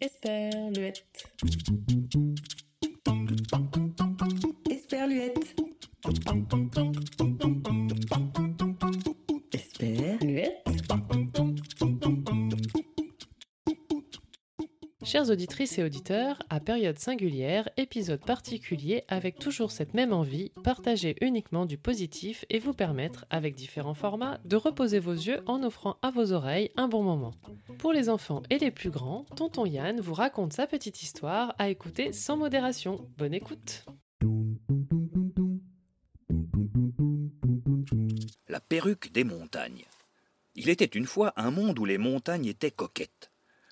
Esperluette. Esperluette. Esperluette. Chères auditrices et auditeurs, à période singulière, épisode particulier avec toujours cette même envie, partager uniquement du positif et vous permettre, avec différents formats, de reposer vos yeux en offrant à vos oreilles un bon moment. Pour les enfants et les plus grands, tonton Yann vous raconte sa petite histoire à écouter sans modération. Bonne écoute La perruque des montagnes. Il était une fois un monde où les montagnes étaient coquettes.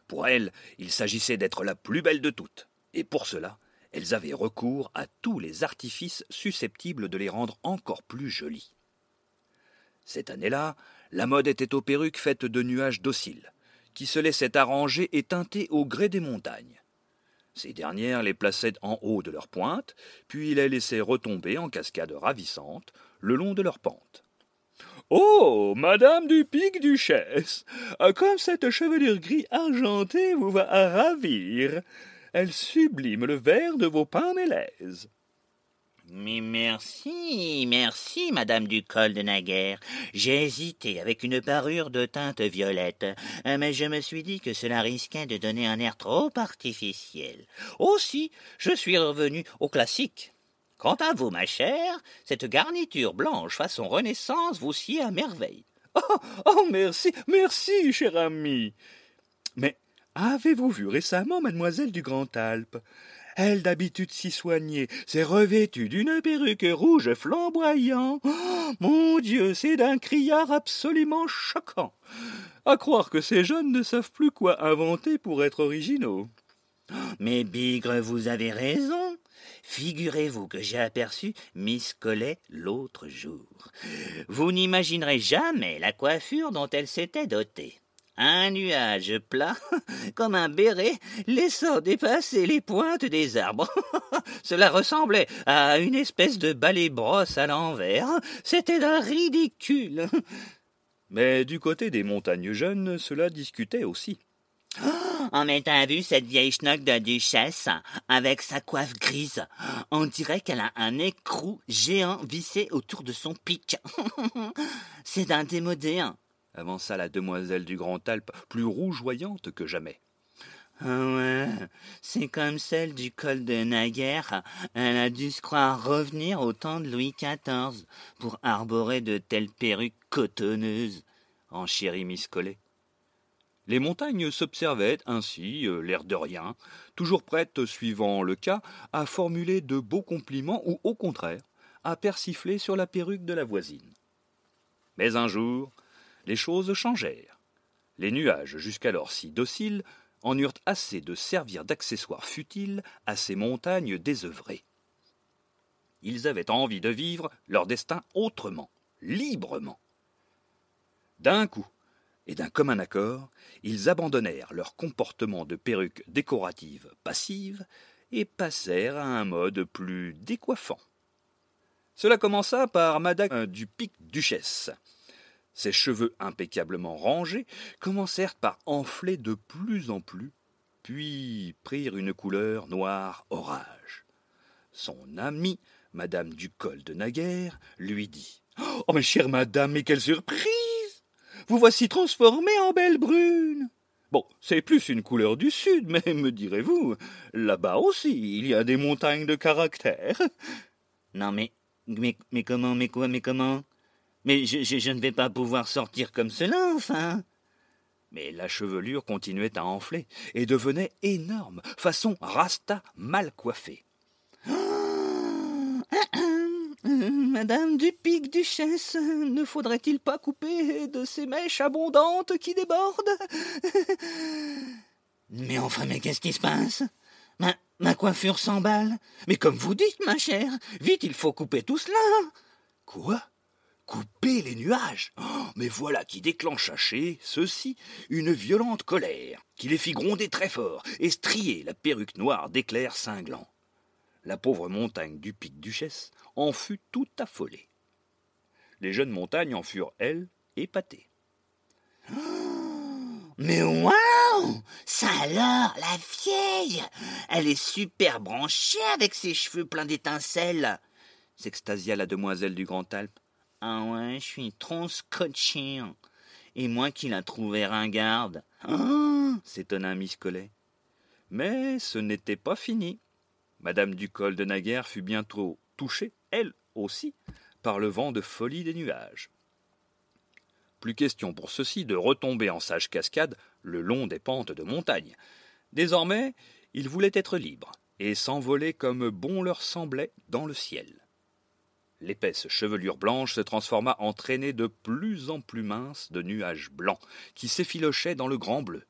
Pour elles, il s'agissait d'être la plus belle de toutes, et pour cela, elles avaient recours à tous les artifices susceptibles de les rendre encore plus jolies. Cette année-là, la mode était aux perruques faites de nuages dociles, qui se laissaient arranger et teinter au gré des montagnes. Ces dernières les plaçaient en haut de leur pointe, puis les laissaient retomber en cascades ravissantes le long de leur pente. Oh, Madame du Pic Duchesse, comme cette chevelure gris argentée vous va ravir. Elle sublime le vert de vos mélèzes. Mais merci, merci, Madame du col de Naguère. J'ai hésité avec une parure de teinte violette, mais je me suis dit que cela risquait de donner un air trop artificiel. Aussi, je suis revenu au classique. Quant à vous, ma chère, cette garniture blanche façon Renaissance vous sied à merveille. Oh, oh, merci, merci, cher ami. Mais avez-vous vu récemment mademoiselle du Grand Alpe? Elle, d'habitude si soignée, s'est revêtue d'une perruque rouge flamboyant. Oh, mon Dieu, c'est d'un criard absolument choquant. À croire que ces jeunes ne savent plus quoi inventer pour être originaux. Mais Bigre, vous avez raison. Figurez-vous que j'ai aperçu Miss Collet l'autre jour. Vous n'imaginerez jamais la coiffure dont elle s'était dotée. Un nuage plat, comme un béret, laissant dépasser les pointes des arbres. Cela ressemblait à une espèce de balai-brosse à l'envers. C'était d'un ridicule. Mais du côté des montagnes jeunes, cela discutait aussi. En mettant vu cette vieille schnock de duchesse, avec sa coiffe grise, on dirait qu'elle a un écrou géant vissé autour de son pic. C'est d'un démodé, hein. avança la demoiselle du Grand Alpe, plus rougeoyante que jamais. Ah ouais, c'est comme celle du col de Naguère. Elle a dû se croire revenir au temps de Louis XIV pour arborer de telles perruques cotonneuses. Enchérit Miss Collet. Les montagnes s'observaient ainsi, euh, l'air de rien, toujours prêtes, suivant le cas, à formuler de beaux compliments ou, au contraire, à persifler sur la perruque de la voisine. Mais un jour, les choses changèrent. Les nuages, jusqu'alors si dociles, en eurent assez de servir d'accessoires futiles à ces montagnes désœuvrées. Ils avaient envie de vivre leur destin autrement, librement. D'un coup, et d'un commun accord, ils abandonnèrent leur comportement de perruque décorative passive et passèrent à un mode plus décoiffant. Cela commença par Madame du Pic Duchesse. Ses cheveux impeccablement rangés commencèrent par enfler de plus en plus, puis prirent une couleur noire orage. Son amie, Madame du Col de Naguère, lui dit Oh, ma chère madame, mais quelle surprise vous voici transformée en belle brune. Bon, c'est plus une couleur du sud, mais me direz-vous, là-bas aussi, il y a des montagnes de caractère. Non, mais, mais, mais comment, mais quoi, mais comment? Mais je, je, je ne vais pas pouvoir sortir comme cela, enfin. Mais la chevelure continuait à enfler et devenait énorme, façon rasta mal coiffée. Madame du Pic Duchesse, ne faudrait-il pas couper de ces mèches abondantes qui débordent? Mais enfin, mais qu'est-ce qui se passe? Ma, ma coiffure s'emballe. Mais comme vous dites, ma chère, vite, il faut couper tout cela. Quoi? Couper les nuages? Oh, Mais voilà qui déclencha chez ceux-ci une violente colère, qui les fit gronder très fort et strier la perruque noire d'éclairs cinglants la pauvre montagne du pic Duchesse en fut tout affolée. Les jeunes montagnes en furent, elles, épatées. Mais waouh Ça alors, la vieille Elle est super branchée avec ses cheveux pleins d'étincelles s'extasia la demoiselle du Grand Alpe. Ah ouais, je suis trop scotché. Et moi qui la trouvais ringarde. Ah s'étonna Miss Collet. Mais ce n'était pas fini. Madame Ducol de Naguère fut bientôt touchée, elle aussi, par le vent de folie des nuages. Plus question pour ceux-ci de retomber en sage cascade le long des pentes de montagne. Désormais, ils voulaient être libres et s'envoler comme bon leur semblait dans le ciel. L'épaisse chevelure blanche se transforma en traînée de plus en plus mince de nuages blancs qui s'effilochaient dans le grand bleu.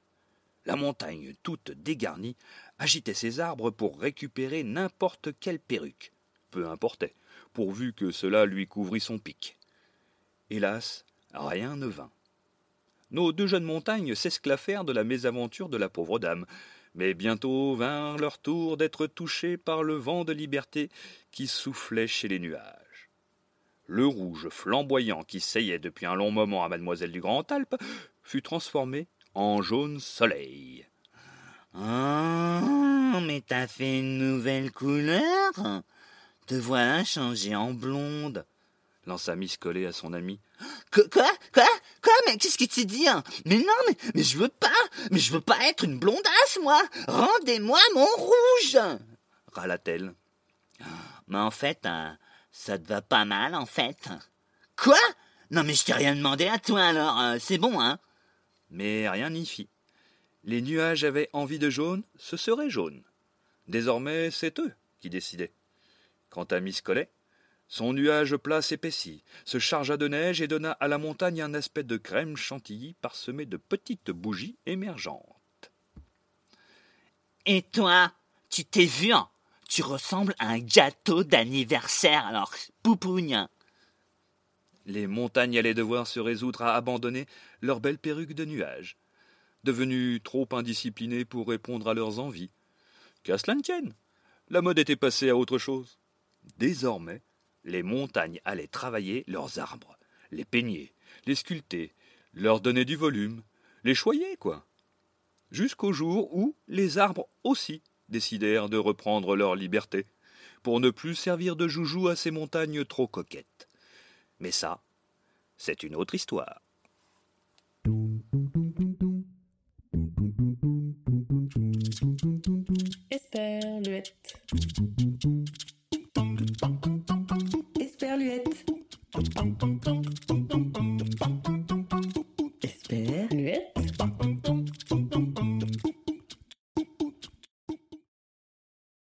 La montagne, toute dégarnie, agitait ses arbres pour récupérer n'importe quelle perruque. Peu importait, pourvu que cela lui couvrît son pic. Hélas, rien ne vint. Nos deux jeunes montagnes s'esclaffèrent de la mésaventure de la pauvre dame, mais bientôt vint leur tour d'être touchées par le vent de liberté qui soufflait chez les nuages. Le rouge flamboyant qui seyait depuis un long moment à mademoiselle du Grand Alpe fut transformé en jaune soleil. Oh, mais t'as fait une nouvelle couleur. Te voilà changé en blonde. Lança Miss Collet à son ami. Quoi? Quoi? Quoi? Mais qu'est-ce que tu dis hein? Mais non, mais, je veux pas. Mais je veux pas être une blondasse, moi. Rendez-moi mon rouge. Râla-t-elle. Mais en fait, hein, ça te va pas mal, en fait. Quoi? Non, mais je t'ai rien demandé à toi, alors, euh, c'est bon, hein Mais rien n'y fit. Les nuages avaient envie de jaune, ce serait jaune. Désormais, c'est eux qui décidaient. Quant à Miss Collet, son nuage plat s'épaissit, se chargea de neige et donna à la montagne un aspect de crème chantilly parsemé de petites bougies émergentes. Et toi, tu t'es vu, hein? Tu ressembles à un gâteau d'anniversaire, alors, poupougne. Les montagnes allaient devoir se résoudre à abandonner leur belle perruque de nuages, devenues trop indisciplinées pour répondre à leurs envies. Qu'à cela ne tienne, la mode était passée à autre chose. Désormais, les montagnes allaient travailler leurs arbres, les peigner, les sculpter, leur donner du volume, les choyer, quoi. Jusqu'au jour où les arbres aussi décidèrent de reprendre leur liberté, pour ne plus servir de joujou à ces montagnes trop coquettes. Mais ça, c'est une autre histoire.